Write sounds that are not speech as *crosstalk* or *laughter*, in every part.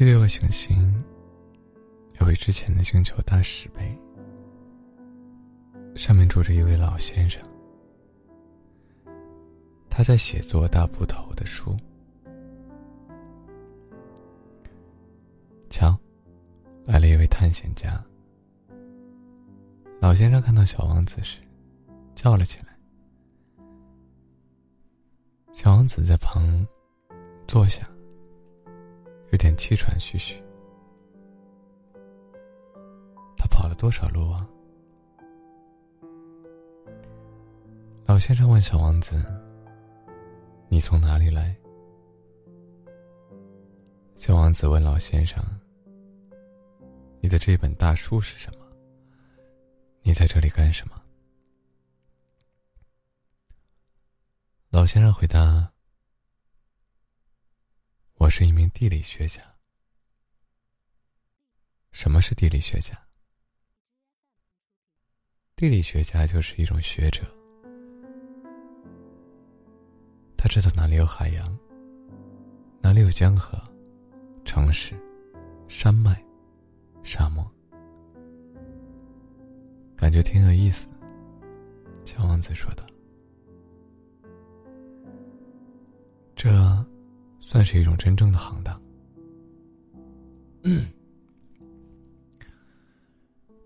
第六个行星要比之前的星球大十倍，上面住着一位老先生，他在写作大部头的书。瞧，来了一位探险家。老先生看到小王子时，叫了起来。小王子在旁坐下，有点气喘吁吁。他跑了多少路啊？老先生问小王子：“你从哪里来？”小王子问老先生：“你的这本大书是什么？你在这里干什么？”老先生回答：“我是一名地理学家。什么是地理学家？地理学家就是一种学者，他知道哪里有海洋，哪里有江河、城市、山脉、沙漠，感觉挺有意思。”小王子说道。这算是一种真正的行当。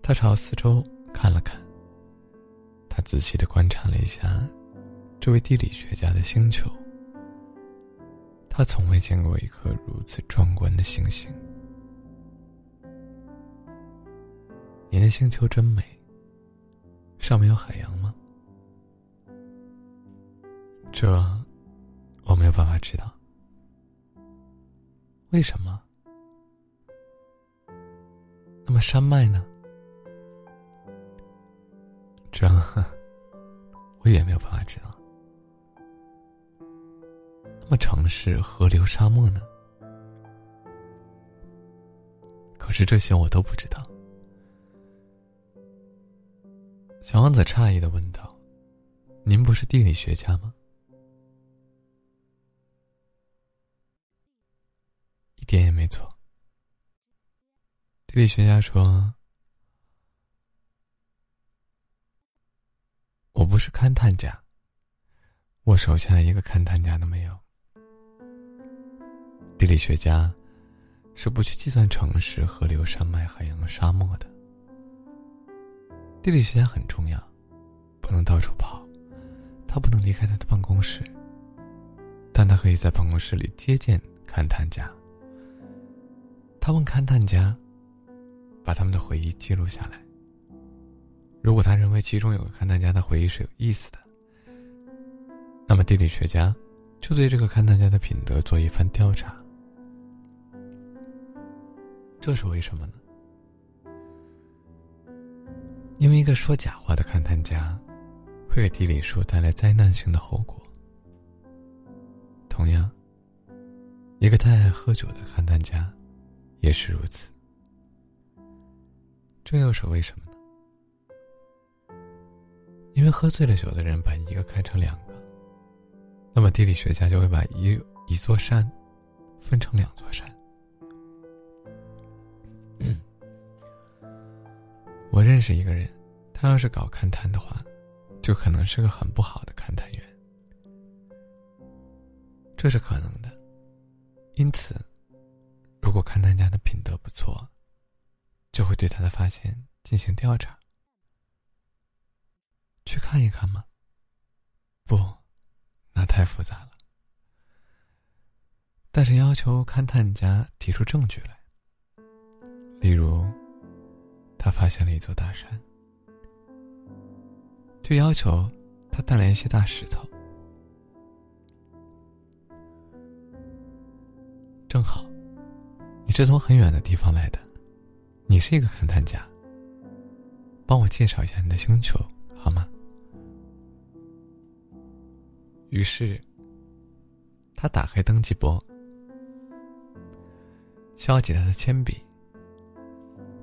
他朝四周看了看，他仔细的观察了一下这位地理学家的星球。他从未见过一颗如此壮观的星星。你的星球真美。上面有海洋吗？这。我没有办法知道，为什么？那么山脉呢？这 *laughs* 我也没有办法知道。那么城市、河流、沙漠呢？可是这些我都不知道。小王子诧异的问道：“您不是地理学家吗？”一点也没错。地理学家说：“我不是勘探家，我手下一个勘探家都没有。地理学家是不去计算城市、河流、山脉、海洋、沙漠的。地理学家很重要，不能到处跑，他不能离开他的办公室，但他可以在办公室里接见勘探家。”他问勘探家：“把他们的回忆记录下来。如果他认为其中有个勘探家的回忆是有意思的，那么地理学家就对这个勘探家的品德做一番调查。这是为什么呢？因为一个说假话的勘探家会给地理书带来灾难性的后果。同样，一个太爱喝酒的勘探家。”也是如此，这又是为什么呢？因为喝醉了酒的人把一个看成两个，那么地理学家就会把一一座山分成两座山。我认识一个人，他要是搞勘探的话，就可能是个很不好的勘探员，这是可能的，因此。如果勘探家的品德不错，就会对他的发现进行调查。去看一看吗？不，那太复杂了。但是要求勘探家提出证据来，例如，他发现了一座大山，就要求他带来一些大石头。正好。是从很远的地方来的，你是一个勘探家。帮我介绍一下你的星球好吗？于是，他打开登记簿，削起他的铅笔。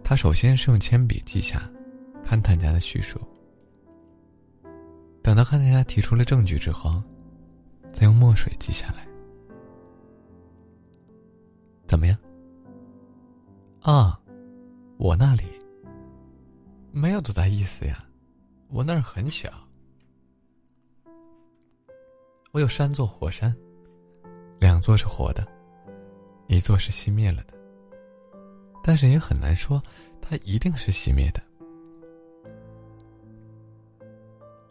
他首先是用铅笔记下勘探家的叙述，等到勘探家提出了证据之后，再用墨水记下来。怎么样？啊，我那里没有多大意思呀，我那儿很小。我有三座火山，两座是活的，一座是熄灭了的。但是也很难说，它一定是熄灭的。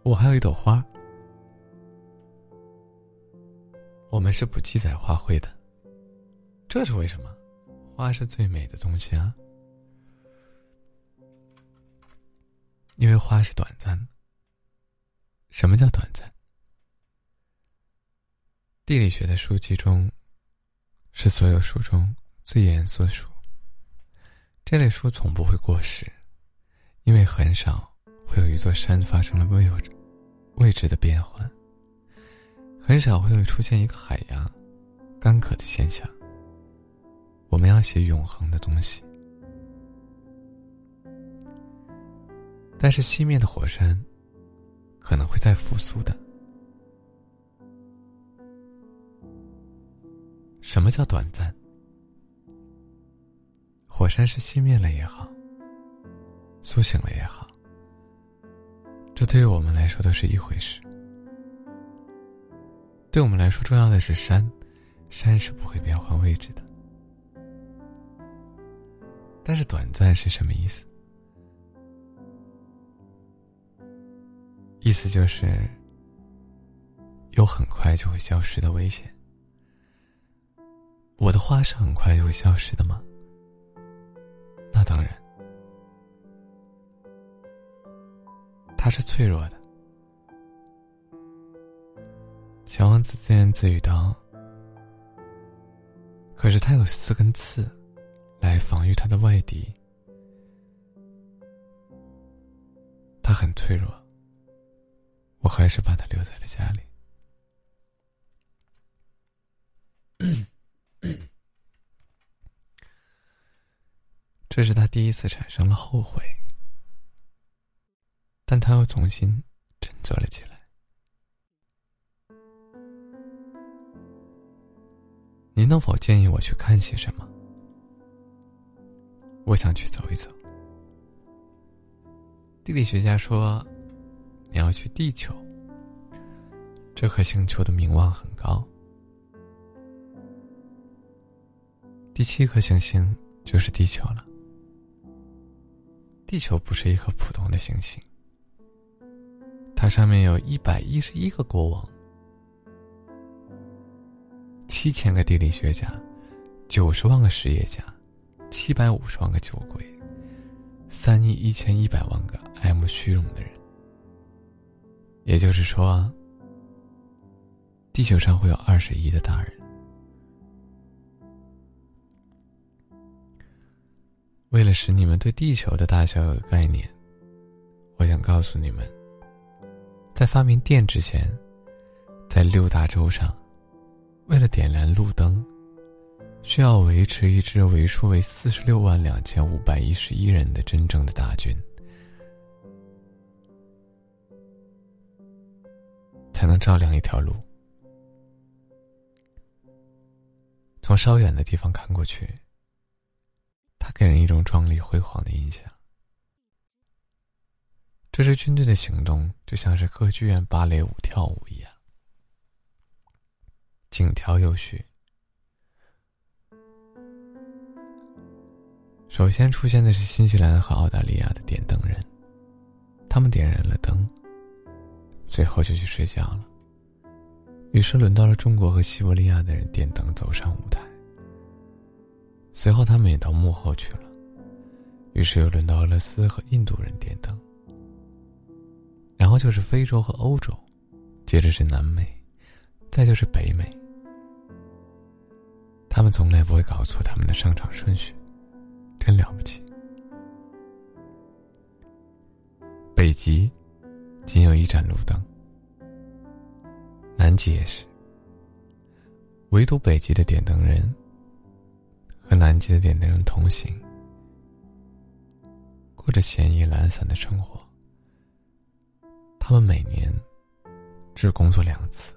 我还有一朵花，我们是不记载花卉的，这是为什么？花是最美的东西啊，因为花是短暂的。什么叫短暂？地理学的书籍中，是所有书中最严肃的书。这类书从不会过时，因为很少会有一座山发生了位置位置的变换，很少会有出现一个海洋干渴的现象。我们要写永恒的东西，但是熄灭的火山可能会再复苏的。什么叫短暂？火山是熄灭了也好，苏醒了也好，这对于我们来说都是一回事。对我们来说，重要的是山，山是不会变换位置的。但是短暂是什么意思？意思就是有很快就会消失的危险。我的花是很快就会消失的吗？那当然，它是脆弱的。小王子自言自语道：“可是它有四根刺，来防御他的外敌。他很脆弱，我还是把他留在了家里。”这是他第一次产生了后悔，但他又重新振作了起来。您能否建议我去看些什么？我想去走一走。地理学家说，你要去地球。这颗星球的名望很高。第七颗行星就是地球了。地球不是一颗普通的行星，它上面有一百一十一个国王，七千个地理学家，九十万个实业家，七百五十万个酒鬼，三亿一千一百万个爱慕虚荣的人。也就是说，地球上会有二十亿的大人。为了使你们对地球的大小有概念，我想告诉你们，在发明电之前，在六大洲上，为了点燃路灯，需要维持一支为数为四十六万两千五百一十一人的真正的大军，才能照亮一条路。从稍远的地方看过去。它给人一种壮丽辉煌的印象。这支军队的行动就像是歌剧院芭蕾舞跳舞一样，井条有序。首先出现的是新西兰和澳大利亚的点灯人，他们点燃了灯，随后就去睡觉了。于是轮到了中国和西伯利亚的人点灯走上舞台。随后，他们也到幕后去了。于是又轮到俄罗斯和印度人点灯，然后就是非洲和欧洲，接着是南美，再就是北美。他们从来不会搞错他们的上场顺序，了不起。北极仅有一盏路灯，南极也是，唯独北极的点灯人。和南极的点灯人同行，过着闲逸懒散的生活。他们每年只工作两次，